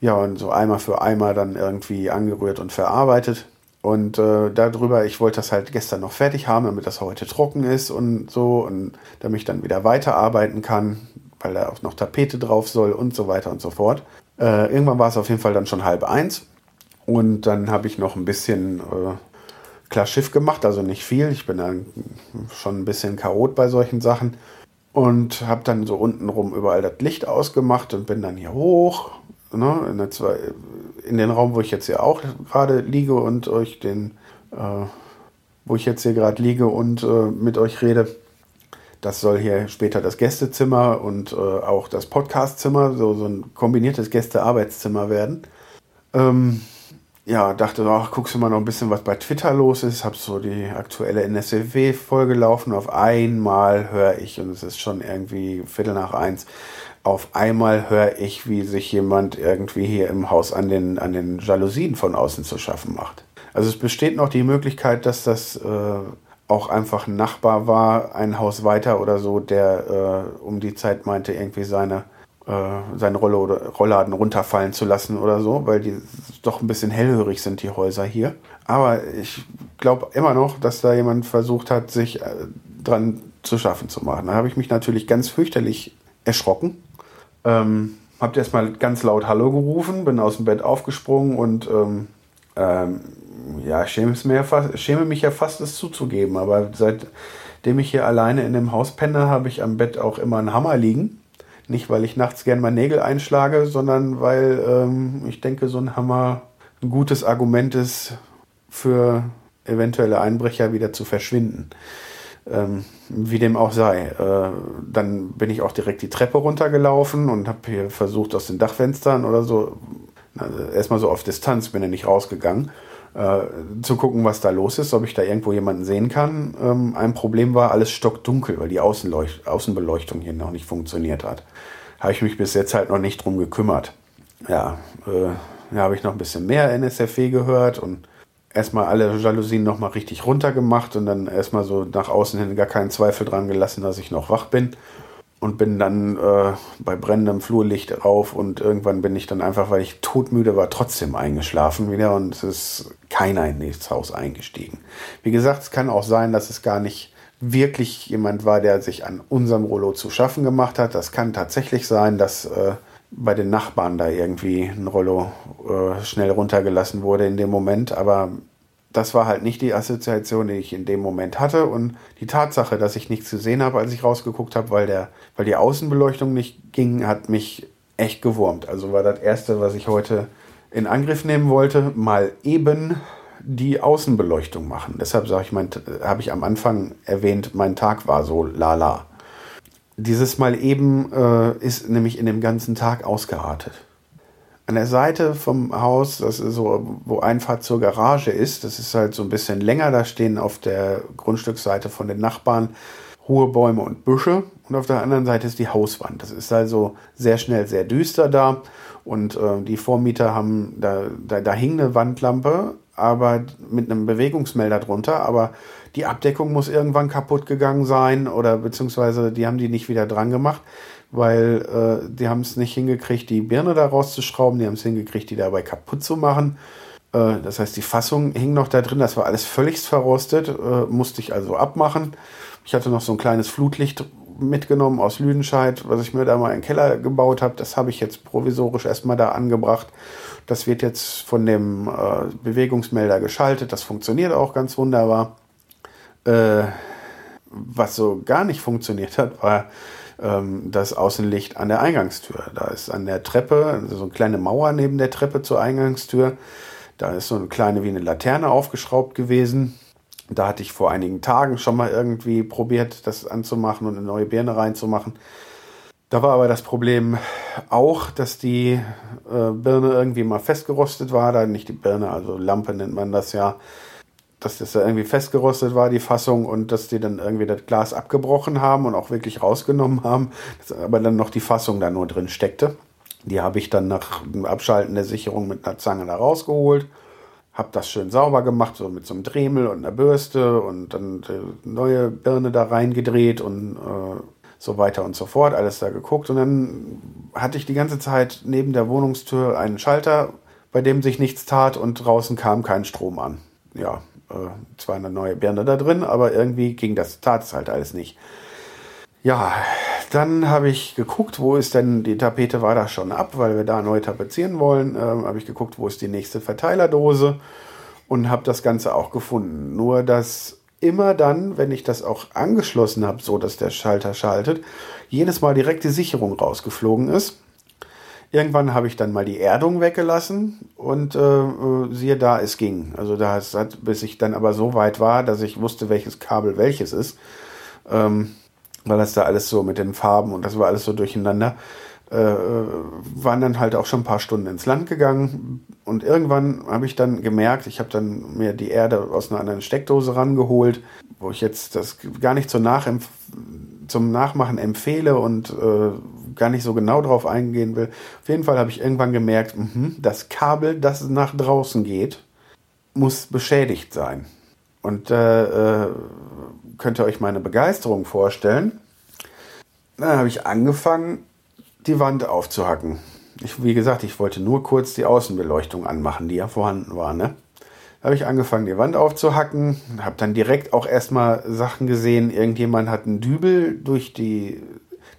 Ja, und so Eimer für Eimer dann irgendwie angerührt und verarbeitet. Und äh, darüber, ich wollte das halt gestern noch fertig haben, damit das heute trocken ist und so und damit ich dann wieder weiterarbeiten kann, weil da auch noch Tapete drauf soll und so weiter und so fort. Äh, irgendwann war es auf jeden Fall dann schon halb eins und dann habe ich noch ein bisschen äh, klar Schiff gemacht, also nicht viel. Ich bin dann schon ein bisschen Chaot bei solchen Sachen und habe dann so untenrum überall das Licht ausgemacht und bin dann hier hoch ne, in, der zwei, in den Raum, wo ich jetzt hier auch gerade liege und euch den, äh, wo ich jetzt hier gerade liege und äh, mit euch rede. Das soll hier später das Gästezimmer und äh, auch das Podcastzimmer, so, so ein kombiniertes Gästearbeitszimmer werden. Ähm, ja, dachte, ach, guckst du mal noch ein bisschen, was bei Twitter los ist. Hab so die aktuelle NSW-Folge laufen. Auf einmal höre ich, und es ist schon irgendwie Viertel nach eins, auf einmal höre ich, wie sich jemand irgendwie hier im Haus an den, an den Jalousien von außen zu schaffen macht. Also es besteht noch die Möglichkeit, dass das äh, auch einfach ein Nachbar war, ein Haus weiter oder so, der äh, um die Zeit meinte, irgendwie seine, äh, seine Rolle oder Rollladen runterfallen zu lassen oder so, weil die doch ein bisschen hellhörig sind, die Häuser hier. Aber ich glaube immer noch, dass da jemand versucht hat, sich äh, dran zu schaffen zu machen. Da habe ich mich natürlich ganz fürchterlich erschrocken ähm, hab erstmal ganz laut Hallo gerufen, bin aus dem Bett aufgesprungen und ähm, ähm, ja, schäme, mir fast, schäme mich ja fast, es zuzugeben. Aber seitdem ich hier alleine in dem Haus penne, habe ich am Bett auch immer einen Hammer liegen. Nicht, weil ich nachts gern mal Nägel einschlage, sondern weil ähm, ich denke, so ein Hammer ein gutes Argument ist, für eventuelle Einbrecher wieder zu verschwinden. Ähm, wie dem auch sei. Äh, dann bin ich auch direkt die Treppe runtergelaufen und habe hier versucht, aus den Dachfenstern oder so, also erstmal so auf Distanz, bin ja nicht rausgegangen, äh, zu gucken, was da los ist, ob ich da irgendwo jemanden sehen kann. Ähm, ein Problem war alles stockdunkel, weil die Außenleucht Außenbeleuchtung hier noch nicht funktioniert hat. Habe ich mich bis jetzt halt noch nicht drum gekümmert. Ja, äh, da habe ich noch ein bisschen mehr NSFW gehört und erstmal alle Jalousien nochmal richtig runtergemacht und dann erstmal so nach außen hin gar keinen Zweifel dran gelassen, dass ich noch wach bin. Und bin dann äh, bei brennendem Flurlicht rauf und irgendwann bin ich dann einfach, weil ich todmüde war, trotzdem eingeschlafen wieder und es ist keiner in das Haus eingestiegen. Wie gesagt, es kann auch sein, dass es gar nicht wirklich jemand war, der sich an unserem Rollo zu schaffen gemacht hat. Das kann tatsächlich sein, dass äh, bei den Nachbarn da irgendwie ein Rollo äh, schnell runtergelassen wurde in dem Moment. Aber das war halt nicht die Assoziation, die ich in dem Moment hatte. Und die Tatsache, dass ich nichts gesehen habe, als ich rausgeguckt habe, weil, der, weil die Außenbeleuchtung nicht ging, hat mich echt gewurmt. Also war das Erste, was ich heute in Angriff nehmen wollte, mal eben die Außenbeleuchtung machen. Deshalb sage ich, mein, habe ich am Anfang erwähnt, mein Tag war so lala. Dieses Mal eben äh, ist nämlich in dem ganzen Tag ausgeartet. An der Seite vom Haus, das ist so, wo Einfahrt zur Garage ist, das ist halt so ein bisschen länger. Da stehen auf der Grundstücksseite von den Nachbarn hohe Bäume und Büsche und auf der anderen Seite ist die Hauswand. Das ist also sehr schnell sehr düster da und äh, die Vormieter haben, da, da, da hing eine Wandlampe, aber mit einem Bewegungsmelder drunter, aber die Abdeckung muss irgendwann kaputt gegangen sein oder beziehungsweise die haben die nicht wieder dran gemacht, weil äh, die haben es nicht hingekriegt, die Birne da rauszuschrauben, die haben es hingekriegt, die dabei kaputt zu machen. Äh, das heißt, die Fassung hing noch da drin, das war alles völlig verrostet, äh, musste ich also abmachen. Ich hatte noch so ein kleines Flutlicht mitgenommen aus Lüdenscheid, was ich mir da mal den Keller gebaut habe. Das habe ich jetzt provisorisch erstmal da angebracht. Das wird jetzt von dem äh, Bewegungsmelder geschaltet. Das funktioniert auch ganz wunderbar. Äh, was so gar nicht funktioniert hat, war ähm, das Außenlicht an der Eingangstür. Da ist an der Treppe, also so eine kleine Mauer neben der Treppe zur Eingangstür. Da ist so eine kleine wie eine Laterne aufgeschraubt gewesen. Da hatte ich vor einigen Tagen schon mal irgendwie probiert, das anzumachen und eine neue Birne reinzumachen. Da war aber das Problem auch, dass die äh, Birne irgendwie mal festgerostet war. Da nicht die Birne, also Lampe nennt man das ja dass das da irgendwie festgerostet war, die Fassung, und dass die dann irgendwie das Glas abgebrochen haben und auch wirklich rausgenommen haben, aber dann noch die Fassung da nur drin steckte. Die habe ich dann nach dem Abschalten der Sicherung mit einer Zange da rausgeholt, habe das schön sauber gemacht, so mit so einem Dremel und einer Bürste und dann die neue Birne da reingedreht und äh, so weiter und so fort, alles da geguckt. Und dann hatte ich die ganze Zeit neben der Wohnungstür einen Schalter, bei dem sich nichts tat und draußen kam kein Strom an ja, äh, zwar eine neue Birne da drin, aber irgendwie ging das, tat es halt alles nicht. Ja, dann habe ich geguckt, wo ist denn, die Tapete war da schon ab, weil wir da neu tapezieren wollen. Ähm, habe ich geguckt, wo ist die nächste Verteilerdose und habe das Ganze auch gefunden. Nur, dass immer dann, wenn ich das auch angeschlossen habe, so dass der Schalter schaltet, jedes Mal direkt die Sicherung rausgeflogen ist. Irgendwann habe ich dann mal die Erdung weggelassen und äh, äh siehe da, es ging. Also da hat, bis ich dann aber so weit war, dass ich wusste, welches Kabel welches ist. Ähm, weil das da alles so mit den Farben und das war alles so durcheinander, äh, waren dann halt auch schon ein paar Stunden ins Land gegangen. Und irgendwann habe ich dann gemerkt, ich habe dann mir die Erde aus einer anderen Steckdose rangeholt, wo ich jetzt das gar nicht zum, Nachempf zum Nachmachen empfehle und äh, gar nicht so genau drauf eingehen will. Auf jeden Fall habe ich irgendwann gemerkt, mh, das Kabel, das nach draußen geht, muss beschädigt sein. Und äh, äh, könnt ihr euch meine Begeisterung vorstellen. Dann habe ich angefangen, die Wand aufzuhacken. Ich, wie gesagt, ich wollte nur kurz die Außenbeleuchtung anmachen, die ja vorhanden war. Ne? Da habe ich angefangen, die Wand aufzuhacken, habe dann direkt auch erstmal Sachen gesehen. Irgendjemand hat einen Dübel durch, die,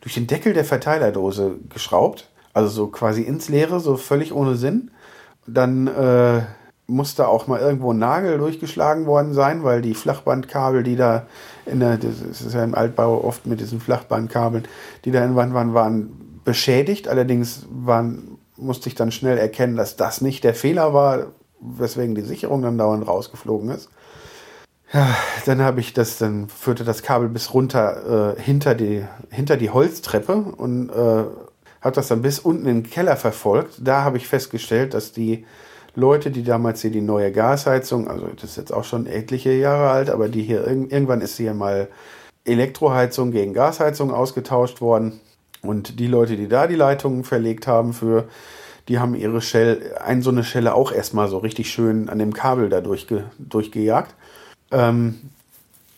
durch den Deckel der Verteilerdose geschraubt, also so quasi ins Leere, so völlig ohne Sinn. Dann äh, musste auch mal irgendwo ein Nagel durchgeschlagen worden sein, weil die Flachbandkabel, die da in der, das ist ja im Altbau oft mit diesen Flachbandkabeln, die da in Wand waren, waren beschädigt. Allerdings waren, musste ich dann schnell erkennen, dass das nicht der Fehler war, weswegen die Sicherung dann dauernd rausgeflogen ist. Ja, dann habe ich das, dann führte das Kabel bis runter äh, hinter, die, hinter die Holztreppe und äh, habe das dann bis unten in den Keller verfolgt. Da habe ich festgestellt, dass die Leute, die damals hier die neue Gasheizung, also das ist jetzt auch schon etliche Jahre alt, aber die hier irgendwann ist hier mal Elektroheizung gegen Gasheizung ausgetauscht worden. Und die Leute, die da die Leitungen verlegt haben für, die haben ihre Shell, ein so eine Schelle auch erstmal so richtig schön an dem Kabel da durchge, durchgejagt. Ähm,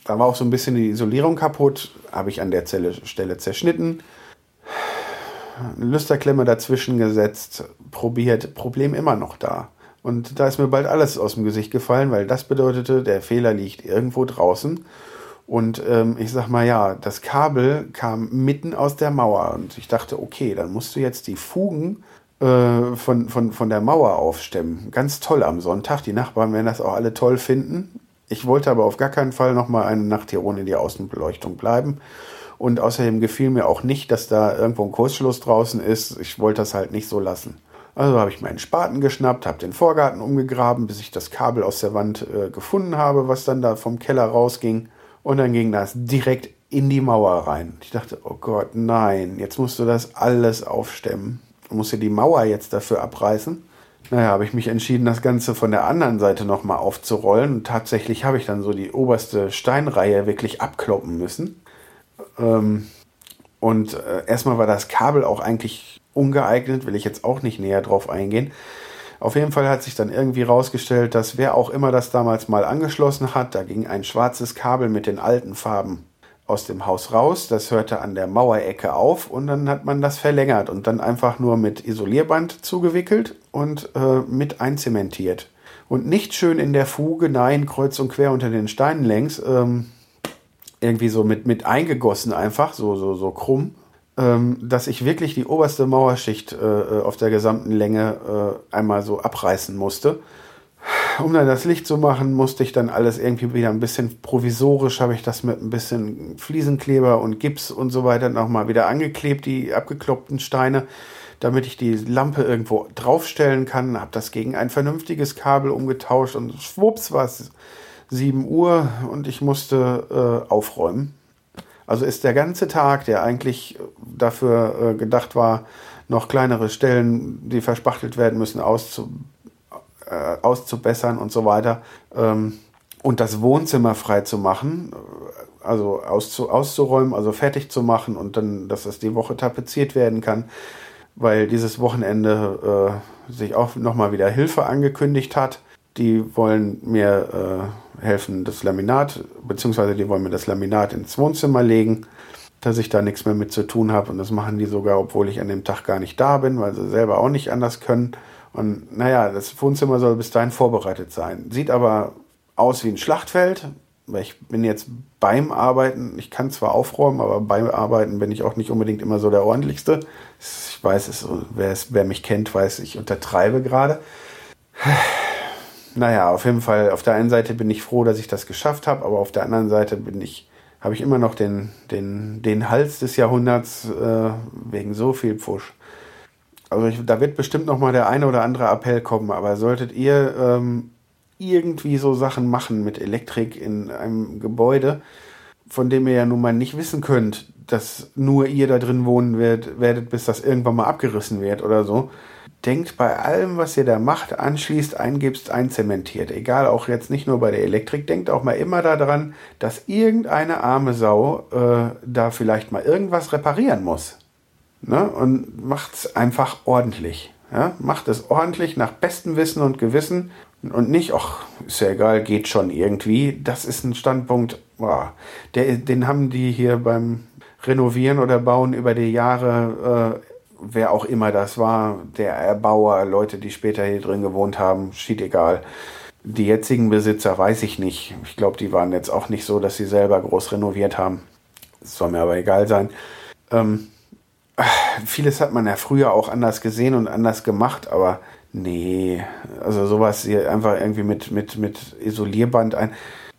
da war auch so ein bisschen die Isolierung kaputt, habe ich an der Zelle, Stelle zerschnitten, Lüsterklemme dazwischen gesetzt, probiert, Problem immer noch da. Und da ist mir bald alles aus dem Gesicht gefallen, weil das bedeutete, der Fehler liegt irgendwo draußen. Und ähm, ich sag mal, ja, das Kabel kam mitten aus der Mauer. Und ich dachte, okay, dann musst du jetzt die Fugen äh, von, von, von der Mauer aufstemmen. Ganz toll am Sonntag. Die Nachbarn werden das auch alle toll finden. Ich wollte aber auf gar keinen Fall nochmal eine Nacht hier ohne die Außenbeleuchtung bleiben. Und außerdem gefiel mir auch nicht, dass da irgendwo ein Kursschluss draußen ist. Ich wollte das halt nicht so lassen. Also habe ich meinen Spaten geschnappt, habe den Vorgarten umgegraben, bis ich das Kabel aus der Wand äh, gefunden habe, was dann da vom Keller rausging. Und dann ging das direkt in die Mauer rein. Ich dachte, oh Gott, nein, jetzt musst du das alles aufstemmen. Du musst dir die Mauer jetzt dafür abreißen. Naja, habe ich mich entschieden, das Ganze von der anderen Seite nochmal aufzurollen. Und tatsächlich habe ich dann so die oberste Steinreihe wirklich abkloppen müssen. Ähm, und äh, erstmal war das Kabel auch eigentlich ungeeignet, will ich jetzt auch nicht näher drauf eingehen. Auf jeden Fall hat sich dann irgendwie rausgestellt, dass wer auch immer das damals mal angeschlossen hat, da ging ein schwarzes Kabel mit den alten Farben aus dem Haus raus, das hörte an der Mauerecke auf und dann hat man das verlängert und dann einfach nur mit Isolierband zugewickelt und äh, mit einzementiert. Und nicht schön in der Fuge, nein, kreuz und quer unter den Steinen längs, ähm, irgendwie so mit, mit eingegossen einfach, so, so, so krumm ähm, dass ich wirklich die oberste Mauerschicht äh, äh, auf der gesamten Länge äh, einmal so abreißen musste. Um dann das Licht zu machen, musste ich dann alles irgendwie wieder ein bisschen provisorisch, habe ich das mit ein bisschen Fliesenkleber und Gips und so weiter nochmal wieder angeklebt, die abgekloppten Steine, damit ich die Lampe irgendwo draufstellen kann, habe das gegen ein vernünftiges Kabel umgetauscht und schwupps war es 7 Uhr und ich musste äh, aufräumen. Also ist der ganze Tag, der eigentlich dafür äh, gedacht war, noch kleinere Stellen, die verspachtelt werden müssen, auszu, äh, auszubessern und so weiter. Ähm, und das Wohnzimmer frei zu machen, äh, also auszu, auszuräumen, also fertig zu machen und dann, dass es die Woche tapeziert werden kann, weil dieses Wochenende äh, sich auch nochmal wieder Hilfe angekündigt hat. Die wollen mir äh, helfen, das Laminat, beziehungsweise die wollen mir das Laminat ins Wohnzimmer legen, dass ich da nichts mehr mit zu tun habe. Und das machen die sogar, obwohl ich an dem Tag gar nicht da bin, weil sie selber auch nicht anders können. Und naja, das Wohnzimmer soll bis dahin vorbereitet sein. Sieht aber aus wie ein Schlachtfeld. Weil ich bin jetzt beim Arbeiten, ich kann zwar aufräumen, aber beim Arbeiten bin ich auch nicht unbedingt immer so der ordentlichste. Ich weiß, es, wer, es, wer mich kennt, weiß, ich untertreibe gerade. Naja, auf jeden Fall, auf der einen Seite bin ich froh, dass ich das geschafft habe, aber auf der anderen Seite bin ich, habe ich immer noch den, den, den Hals des Jahrhunderts äh, wegen so viel Pfusch. Also ich, da wird bestimmt noch mal der eine oder andere Appell kommen, aber solltet ihr ähm, irgendwie so Sachen machen mit Elektrik in einem Gebäude, von dem ihr ja nun mal nicht wissen könnt, dass nur ihr da drin wohnen werdet, werdet bis das irgendwann mal abgerissen wird oder so, denkt bei allem, was ihr da macht, anschließt, eingibst, einzementiert. Egal, auch jetzt nicht nur bei der Elektrik, denkt auch mal immer daran, dass irgendeine arme Sau äh, da vielleicht mal irgendwas reparieren muss. Ne? Und macht's einfach ordentlich. Ja? Macht es ordentlich nach bestem Wissen und Gewissen und nicht, ach, ist ja egal, geht schon irgendwie. Das ist ein Standpunkt, boah, der, den haben die hier beim Renovieren oder Bauen über die Jahre, äh, wer auch immer das war, der Erbauer, Leute, die später hier drin gewohnt haben, schied egal. Die jetzigen Besitzer weiß ich nicht. Ich glaube, die waren jetzt auch nicht so, dass sie selber groß renoviert haben. Das soll mir aber egal sein. Ähm, vieles hat man ja früher auch anders gesehen und anders gemacht, aber nee, also sowas hier einfach irgendwie mit, mit, mit Isolierband ein.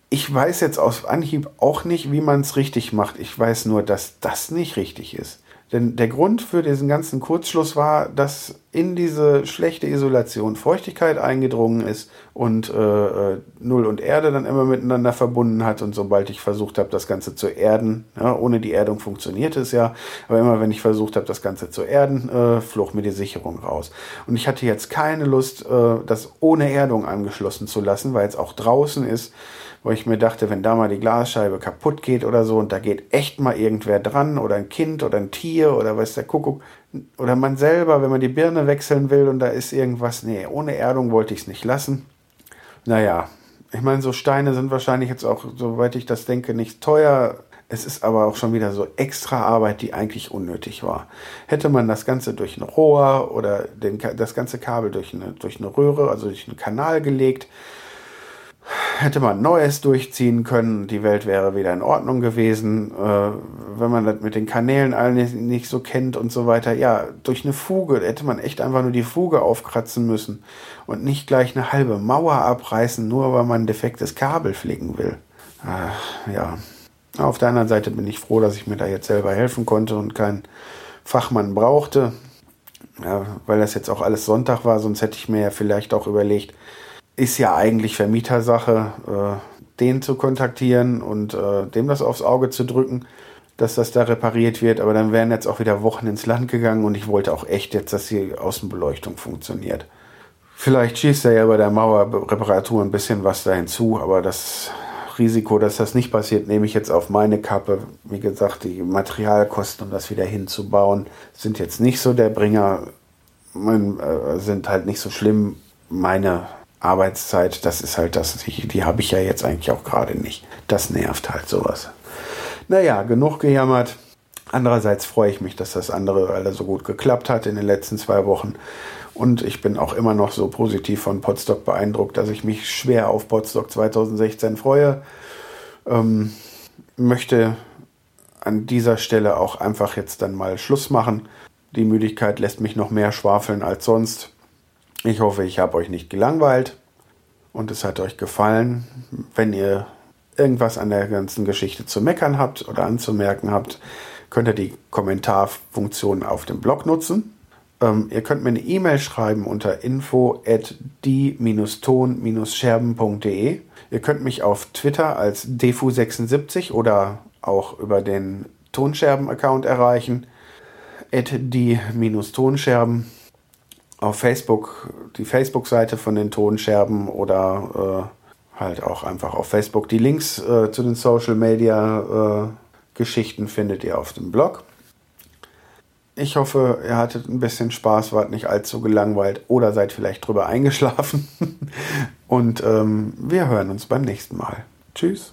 Ich weiß jetzt aus Anhieb auch nicht, wie man es richtig macht. Ich weiß nur, dass das nicht richtig ist. Denn der Grund für diesen ganzen Kurzschluss war, dass in diese schlechte Isolation Feuchtigkeit eingedrungen ist und äh, äh, Null und Erde dann immer miteinander verbunden hat. Und sobald ich versucht habe, das Ganze zu erden, ja, ohne die Erdung funktioniert es ja, aber immer wenn ich versucht habe, das Ganze zu erden, äh, flog mir die Sicherung raus. Und ich hatte jetzt keine Lust, äh, das ohne Erdung angeschlossen zu lassen, weil es auch draußen ist wo ich mir dachte, wenn da mal die Glasscheibe kaputt geht oder so und da geht echt mal irgendwer dran oder ein Kind oder ein Tier oder weiß der Kuckuck oder man selber, wenn man die Birne wechseln will und da ist irgendwas, nee, ohne Erdung wollte ich es nicht lassen. Naja, ich meine, so Steine sind wahrscheinlich jetzt auch, soweit ich das denke, nicht teuer. Es ist aber auch schon wieder so extra Arbeit, die eigentlich unnötig war. Hätte man das Ganze durch ein Rohr oder den, das ganze Kabel durch eine, durch eine Röhre, also durch einen Kanal gelegt, hätte man Neues durchziehen können, die Welt wäre wieder in Ordnung gewesen. Äh, wenn man das mit den Kanälen allen nicht, nicht, so kennt und so weiter, ja, durch eine Fuge hätte man echt einfach nur die Fuge aufkratzen müssen und nicht gleich eine halbe Mauer abreißen, nur weil man ein defektes Kabel flicken will. Äh, ja. Auf der anderen Seite bin ich froh, dass ich mir da jetzt selber helfen konnte und keinen Fachmann brauchte. Ja, weil das jetzt auch alles Sonntag war, sonst hätte ich mir ja vielleicht auch überlegt, ist ja eigentlich Vermietersache, äh, den zu kontaktieren und äh, dem das aufs Auge zu drücken, dass das da repariert wird. Aber dann wären jetzt auch wieder Wochen ins Land gegangen und ich wollte auch echt jetzt, dass die Außenbeleuchtung funktioniert. Vielleicht schießt er ja bei der Mauerreparatur ein bisschen was da hinzu, aber das Risiko, dass das nicht passiert, nehme ich jetzt auf meine Kappe. Wie gesagt, die Materialkosten, um das wieder hinzubauen, sind jetzt nicht so der Bringer, äh, sind halt nicht so schlimm. Meine Arbeitszeit, das ist halt das, die, habe ich ja jetzt eigentlich auch gerade nicht. Das nervt halt sowas. Naja, genug gejammert. Andererseits freue ich mich, dass das andere alle so gut geklappt hat in den letzten zwei Wochen. Und ich bin auch immer noch so positiv von Podstock beeindruckt, dass ich mich schwer auf Podstock 2016 freue. Ähm, möchte an dieser Stelle auch einfach jetzt dann mal Schluss machen. Die Müdigkeit lässt mich noch mehr schwafeln als sonst. Ich hoffe, ich habe euch nicht gelangweilt und es hat euch gefallen. Wenn ihr irgendwas an der ganzen Geschichte zu meckern habt oder anzumerken habt, könnt ihr die Kommentarfunktion auf dem Blog nutzen. Ähm, ihr könnt mir eine E-Mail schreiben unter info at die-ton-scherben.de. Ihr könnt mich auf Twitter als defu76 oder auch über den Tonscherben-Account erreichen. at die-tonscherben auf Facebook die Facebook-Seite von den Tonscherben oder äh, halt auch einfach auf Facebook. Die Links äh, zu den Social Media äh, Geschichten findet ihr auf dem Blog. Ich hoffe, ihr hattet ein bisschen Spaß, wart nicht allzu gelangweilt oder seid vielleicht drüber eingeschlafen. (laughs) Und ähm, wir hören uns beim nächsten Mal. Tschüss.